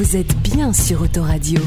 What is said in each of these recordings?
Vous êtes bien sur Autoradio.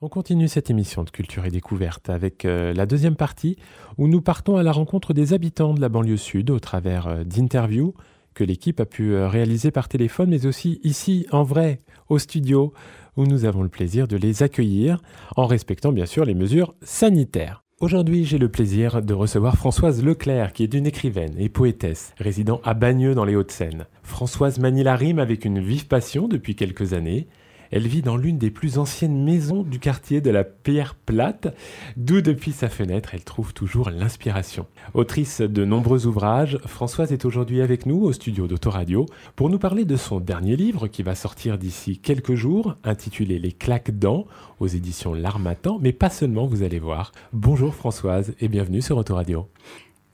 On continue cette émission de Culture et Découverte avec euh, la deuxième partie où nous partons à la rencontre des habitants de la banlieue sud au travers euh, d'interviews que l'équipe a pu euh, réaliser par téléphone mais aussi ici en vrai au studio où nous avons le plaisir de les accueillir en respectant bien sûr les mesures sanitaires. Aujourd'hui, j'ai le plaisir de recevoir Françoise Leclerc, qui est une écrivaine et poétesse, résidant à Bagneux dans les Hauts-de-Seine. Françoise manie la rime avec une vive passion depuis quelques années. Elle vit dans l'une des plus anciennes maisons du quartier de la Pierre Plate, d'où depuis sa fenêtre elle trouve toujours l'inspiration. Autrice de nombreux ouvrages, Françoise est aujourd'hui avec nous au studio d'Autoradio pour nous parler de son dernier livre qui va sortir d'ici quelques jours, intitulé Les claques dents aux éditions L'Armatan, mais pas seulement, vous allez voir. Bonjour Françoise et bienvenue sur Autoradio.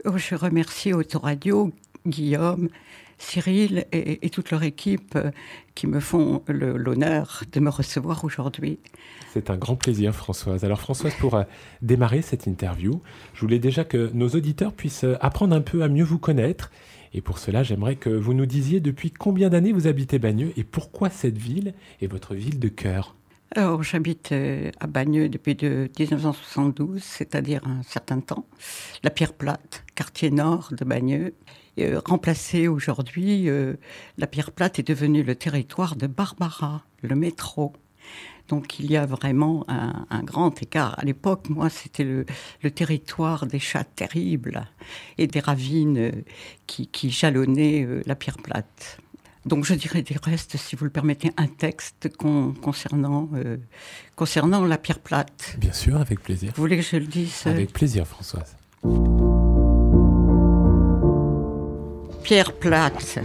Je remercie Autoradio, Guillaume, Cyril et, toute leur équipe euh, qui me font l'honneur de me recevoir aujourd'hui. C'est un grand plaisir, Françoise. Alors, Françoise, pour euh, démarrer cette interview, je voulais déjà que nos auditeurs puissent euh, apprendre un peu à mieux vous connaître. Et pour cela, j'aimerais que vous nous disiez depuis combien d'années vous habitez Bagneux et pourquoi cette ville est votre ville de cœur? Alors, j'habite à Bagneux depuis de 1972, c'est-à-dire un certain temps. La Pierre Plate, quartier nord de Bagneux. Euh, remplacé aujourd'hui, euh, la pierre plate est devenue le territoire de Barbara, le métro. Donc il y a vraiment un, grand écart. À l'époque, moi, c'était le, territoire des chats terribles et des ravines euh, qui, jalonnaient la pierre plate. Donc je dirais du reste, si vous le permettez, un texte concernant, concernant la pierre plate. Bien sûr, avec plaisir. Vous voulez que je le dise Avec plaisir, Françoise. Pierre plate.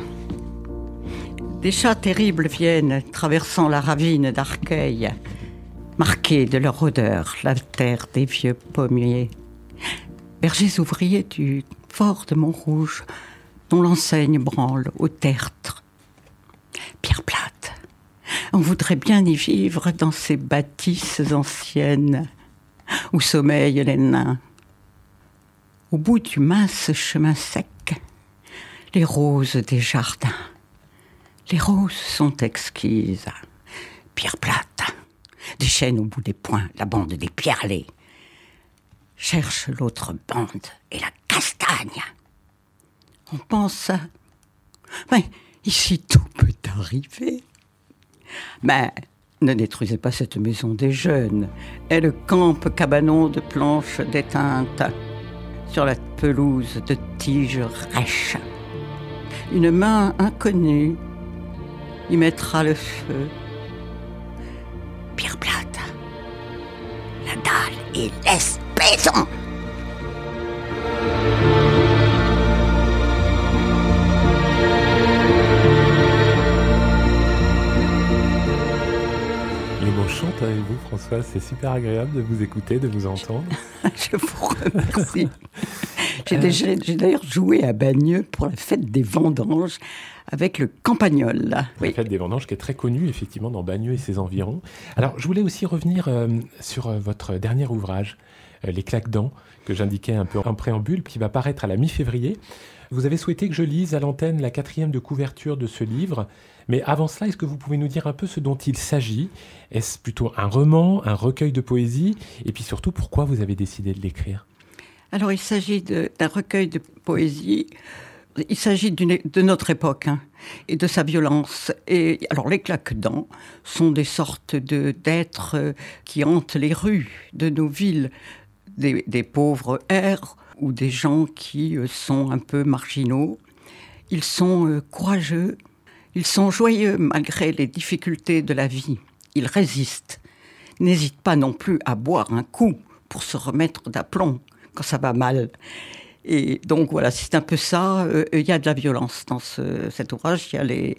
Des chats terribles viennent, traversant la ravine d'Arcueil, marqués de leur odeur la terre des vieux pommiers. Bergers ouvriers du fort de Montrouge, dont l'enseigne branle au tertre. Pierre plate. On voudrait bien y vivre dans ces bâtisses anciennes où sommeillent les nains. Au bout du mince chemin sec, les roses des jardins. Les roses sont exquises. Pierre plate, des chaînes au bout des poings, la bande des pierrelets. Cherche l'autre bande et la castagne. On pense. Mais ici tout peut arriver. Mais ne détruisez pas cette maison des jeunes. Elle campe cabanon de planches déteintes sur la pelouse de tiges rêches une main inconnue y mettra le feu. Pierre plate, la dalle et l'espaison. Les mots chantent avec vous, François. C'est super agréable de vous écouter, de vous entendre. Je vous remercie. J'ai d'ailleurs joué à Bagneux pour la fête des vendanges avec le campagnol. La fête des vendanges qui est très connue effectivement dans Bagneux et ses environs. Alors je voulais aussi revenir euh, sur euh, votre dernier ouvrage, euh, Les claques dents, que j'indiquais un peu en préambule, qui va paraître à la mi-février. Vous avez souhaité que je lise à l'antenne la quatrième de couverture de ce livre. Mais avant cela, est-ce que vous pouvez nous dire un peu ce dont il s'agit? Est-ce plutôt un roman, un recueil de poésie? Et puis surtout, pourquoi vous avez décidé de l'écrire? Alors, il s'agit d'un recueil de poésie. Il s'agit de notre époque hein, et de sa violence. Et alors, les claques-dents sont des sortes d'êtres euh, qui hantent les rues de nos villes, des, pauvres airs ou des gens qui euh, sont un peu marginaux. Ils sont euh, courageux, ils sont joyeux malgré les difficultés de la vie. Ils résistent, n'hésitent pas non plus à boire un coup pour se remettre d'aplomb quand ça va mal. Et donc voilà, c'est un peu ça. Euh, il y a de la violence dans cet ouvrage. Il y a les,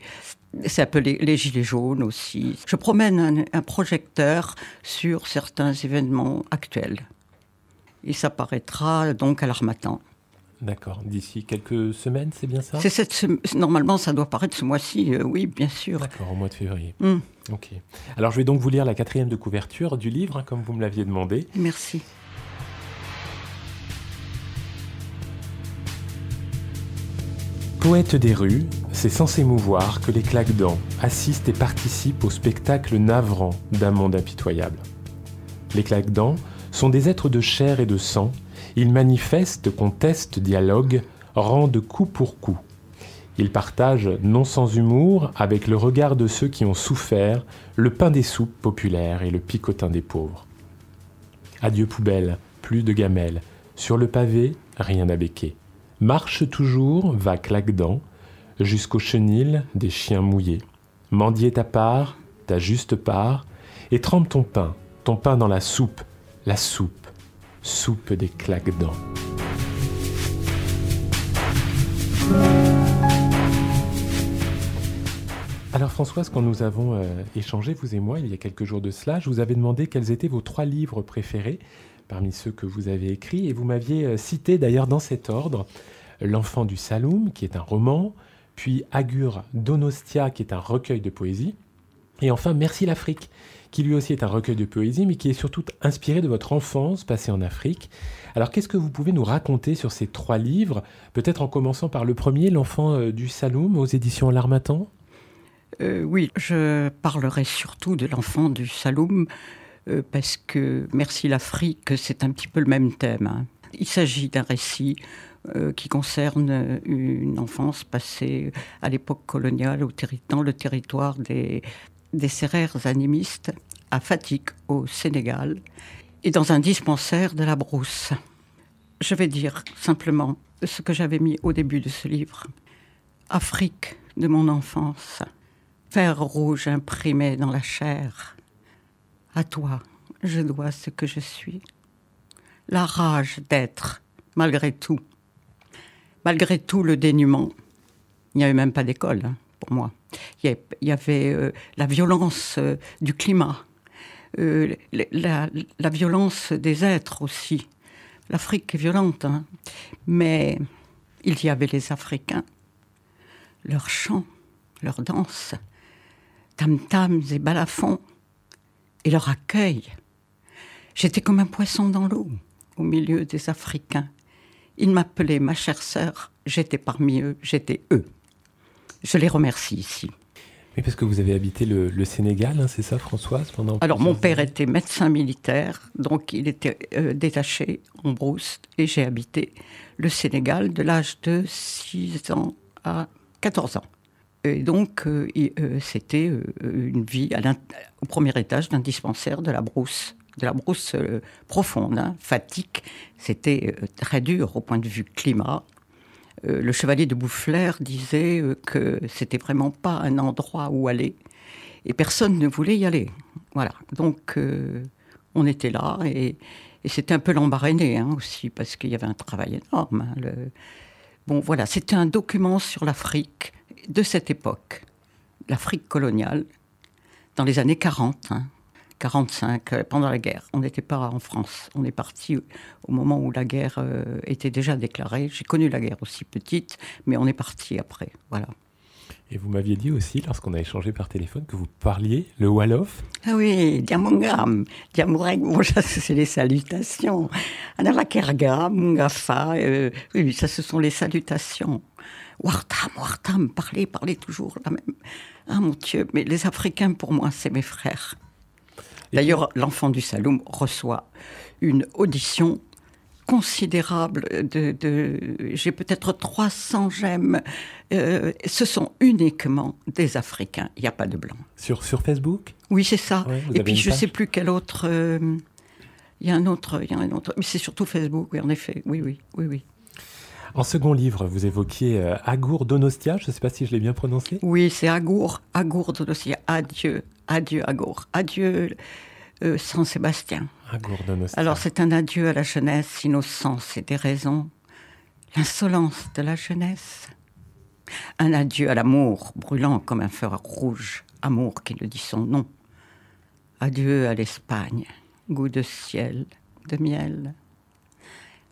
c'est un peu les, gilets jaunes aussi. Je promène un, projecteur sur certains événements actuels. Et ça paraîtra donc à l'Armatan. D'accord. D'ici quelques semaines, c'est bien ça? C'est cette Normalement, ça doit paraître ce mois-ci, euh, oui, bien sûr. D'accord, au mois de février. Hmm. Ok. Alors, je vais donc vous lire la quatrième de couverture du livre, hein, comme vous me l'aviez demandé. Merci. Poète des rues, c'est sans s'émouvoir que les claques-dents assistent et participent au spectacle navrant d'un monde impitoyable. Les claques-dents sont des êtres de chair et de sang, ils manifestent, contestent, dialoguent, rendent coup pour coup. Ils partagent, non sans humour, avec le regard de ceux qui ont souffert, le pain des soupes populaires et le picotin des pauvres. Adieu poubelle, plus de gamelles. Sur le pavé, rien à béquer. Marche toujours, va claque-dents, jusqu'au chenil des chiens mouillés. Mendier ta part, ta juste part, et trempe ton pain, ton pain dans la soupe, la soupe, soupe des claques-dents. Alors Françoise, quand nous avons euh, échangé, vous et moi, il y a quelques jours de cela, je vous avais demandé quels étaient vos trois livres préférés parmi ceux que vous avez écrits, et vous m'aviez euh, cité d'ailleurs dans cet ordre L'enfant du Saloum, qui est un roman, puis Agur Donostia, qui est un recueil de poésie, et enfin Merci l'Afrique, qui lui aussi est un recueil de poésie, mais qui est surtout inspiré de votre enfance passée en Afrique. Alors qu'est-ce que vous pouvez nous raconter sur ces trois livres Peut-être en commençant par le premier, L'enfant euh, du Saloum, aux éditions L'Armatan euh, Oui, je parlerai surtout de l'enfant du Saloum, euh, parce que Merci l'Afrique, c'est un petit peu le même thème. Hein. Il s'agit d'un récit euh, qui concerne une enfance passée à l'époque coloniale au dans le territoire des, des serrères animistes à Fatik au Sénégal et dans un dispensaire de la Brousse. Je vais dire simplement ce que j'avais mis au début de ce livre. Afrique de mon enfance, fer rouge imprimé dans la chair, à toi, je dois ce que je suis. La rage d'être, malgré tout. Malgré tout le dénuement. Il n'y avait même pas d'école hein, pour moi. Il y avait euh, la violence euh, du climat, euh, la, violence des êtres aussi. L'Afrique est violente, hein. mais il y avait les Africains, leurs chants, leurs danses, tam-tams et balafons, et leur accueil. J'étais comme un poisson dans l'eau, au milieu des Africains. Ils m'appelaient ma chère sœur, j'étais parmi eux, j'étais eux. Je les remercie ici. Mais parce que vous avez habité le, Sénégal, hein, c'est ça Françoise pendant Alors mon père était médecin militaire, donc il était euh, détaché en brousse, et j'ai habité le Sénégal de l'âge de 6 ans à 14 ans. Et donc, euh, euh, c'était euh, une vie au premier étage d'un dispensaire de la brousse, de la brousse profonde, hein, fatigue. C'était très dur au point de vue climat. le chevalier de Boufflers disait que c'était vraiment pas un endroit où aller, et personne ne voulait y aller. Voilà. Donc, on était là, et, c'était un peu l'embarrainé hein, aussi, parce qu'il y avait un travail énorme. Hein, bon, voilà, c'était un document sur l'Afrique de cette époque, l'Afrique coloniale, dans les années 40, 45, hein, euh, pendant la guerre. On n'était pas en France. On est parti au moment où la guerre euh, était déjà déclarée. J'ai connu la guerre aussi petite, mais on est parti après. Voilà. Et vous m'aviez dit aussi, lorsqu'on a échangé par téléphone, que vous parliez le Wolof Ah oui, Diamongam, Diamoreg, bon, ça c'est les salutations. Anavakerga, Mungafa, euh, oui, ça ce sont les salutations. Wartam, Wartam, parlez, parlez toujours la même. Ah mon Dieu, mais les Africains pour moi c'est mes frères. D'ailleurs, l'enfant du Saloum reçoit une audition considérable de, j'ai peut-être 300 j'aime. Euh, ce sont uniquement des Africains. Il n'y a pas de blancs. Sur, sur Facebook? Oui, c'est ça. Et puis je ne sais plus quel autre. Euh, il y a un autre, il y a un autre. Mais c'est surtout Facebook, oui, en effet. Oui, oui, oui, oui. En second livre, vous évoquiez euh, Agour Donostia, je ne sais pas si je l'ai bien prononcé. Oui, c'est Agour, Agour Donostia. Adieu, adieu Agour, adieu euh, Saint Sébastien. Alors c'est un adieu à la jeunesse, innocence et déraison, l'insolence de la jeunesse. Un adieu à l'amour, brûlant comme un feu rouge, amour qui ne dit son nom. Adieu à l'Espagne, goût de ciel, de miel.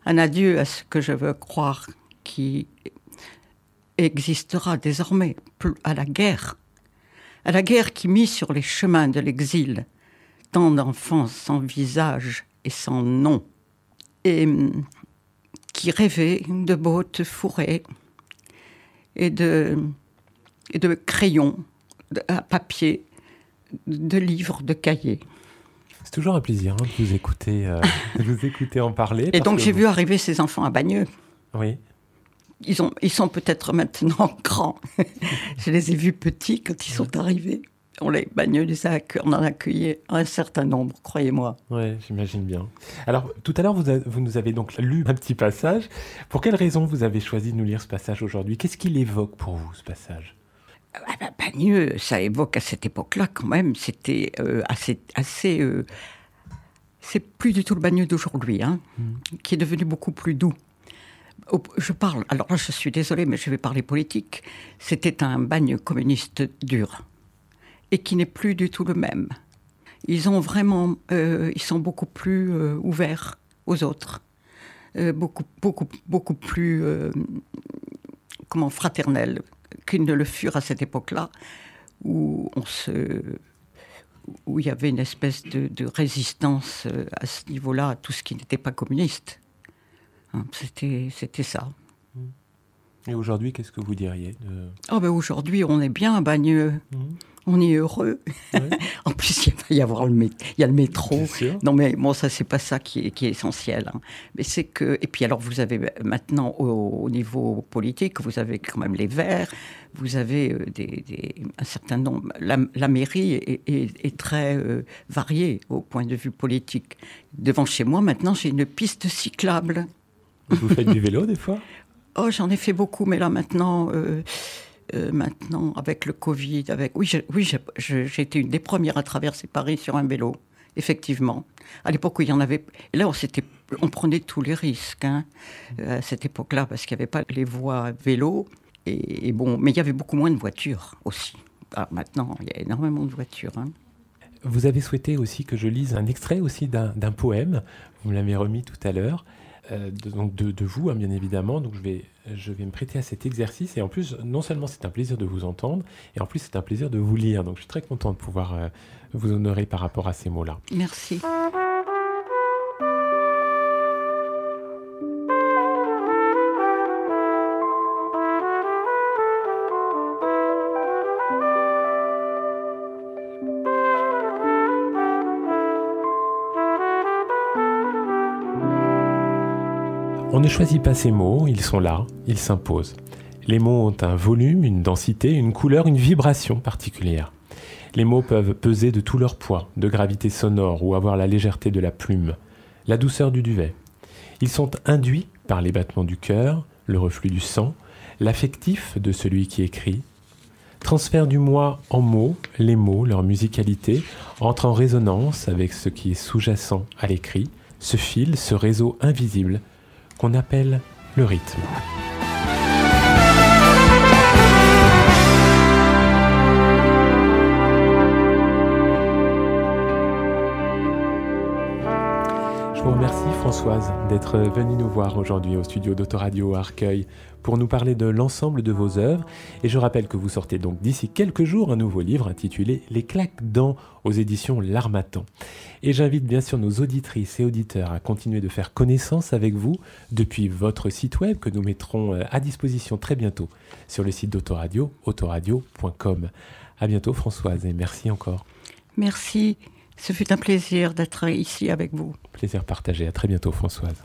Un adieu à ce que je veux croire qui existera désormais, à la guerre, à la guerre qui mit sur les chemins de l'exil tant d'enfants sans visage et sans nom, et hum, qui rêvaient de bottes fourrées, et de, et de crayons à papier, de livres, de cahiers. C'est toujours un plaisir hein, de vous écouter, euh, vous écouter en parler. Et donc j'ai vu arriver ces enfants à Bagneux. Oui. Ils, ont, ils sont peut-être maintenant grands. je les ai vus petits quand ils sont arrivés. On les Bagneux les a on en a accueilli un certain nombre, croyez-moi. Oui, j'imagine bien. Alors tout à l'heure vous, vous nous avez donc lu un petit passage. Pour quelle raison vous avez choisi de nous lire ce passage aujourd'hui? Qu'est-ce qu'il évoque pour vous ce passage? Ah bah, Bagneux, ça évoque à cette époque-là quand même, c'était euh, assez... assez euh, c'est plus du tout le Bagneux d'aujourd'hui, hein, hmm. qui est devenu beaucoup plus doux. Je parle, alors là je suis désolée, mais je vais parler politique. C'était un bagne communiste dur et qui n'est plus du tout le même. Ils ont vraiment, euh, ils sont beaucoup plus ouverts aux autres, beaucoup, beaucoup, beaucoup plus, comment, fraternels qu'ils ne le furent à cette époque-là, où on se où il y avait une espèce de, résistance euh, à ce niveau-là à tout ce qui n'était pas communiste. Hein, c'était, c'était ça. Et aujourd'hui, qu'est-ce que vous diriez oh ben Aujourd'hui, on est bien à Bagneux. Mmh on est heureux. en plus, il va y avoir le, il y a le métro. Non, mais bon, ça, c'est pas ça qui est, qui est essentiel. Hein. Mais c'est que. Et puis, alors, vous avez maintenant, au, niveau politique, vous avez quand même les Verts, vous avez euh, des, un certain nombre. La, mairie est, très euh, variée au point de vue politique. Devant chez moi, maintenant, j'ai une piste cyclable. Vous faites du vélo, des fois? Oh, j'en ai fait beaucoup, mais là, maintenant. Euh, euh, maintenant, avec le Covid, avec... Oui, j'ai été une des premières à traverser Paris sur un vélo, effectivement. À l'époque où il y en avait... là, on, on prenait tous les risques, hein, euh, à cette époque-là, parce qu'il n'y avait pas les voies vélo. Et, bon, mais il y avait beaucoup moins de voitures aussi. Alors maintenant, il y a énormément de voitures. Hein. Vous avez souhaité aussi que je lise un extrait aussi d'un poème. Vous me l'avez remis tout à l'heure. Euh, de, donc de, vous, hein, bien évidemment. Donc je vais, je vais me prêter à cet exercice. Et en plus, non seulement c'est un plaisir de vous entendre, et en plus c'est un plaisir de vous lire. Donc je suis très content de pouvoir euh, vous honorer par rapport à ces mots-là. Merci. On ne choisit pas ces mots, ils sont là, ils s'imposent. Les mots ont un volume, une densité, une couleur, une vibration particulière. Les mots peuvent peser de tout leur poids, de gravité sonore ou avoir la légèreté de la plume, la douceur du duvet. Ils sont induits par les battements du cœur, le reflux du sang, l'affectif de celui qui écrit. Transfert du moi en mots, les mots, leur musicalité, entrent en résonance avec ce qui est sous-jacent à l'écrit, ce fil, ce réseau invisible qu'on appelle le rythme. Vous remercie Françoise d'être venue nous voir aujourd'hui au studio d'Autoradio Arcueil pour nous parler de l'ensemble de vos œuvres. Et je rappelle que vous sortez donc d'ici quelques jours un nouveau livre intitulé Les claques dents aux éditions L'Armatan. Et j'invite bien sûr nos auditrices et auditeurs à continuer de faire connaissance avec vous depuis votre site web que nous mettrons euh, à disposition très bientôt sur le site d'Autoradio, autoradio.com. À bientôt Françoise et merci encore. Merci. Ce fut un plaisir d'être ici avec vous. Plaisir partagé. À très bientôt Françoise.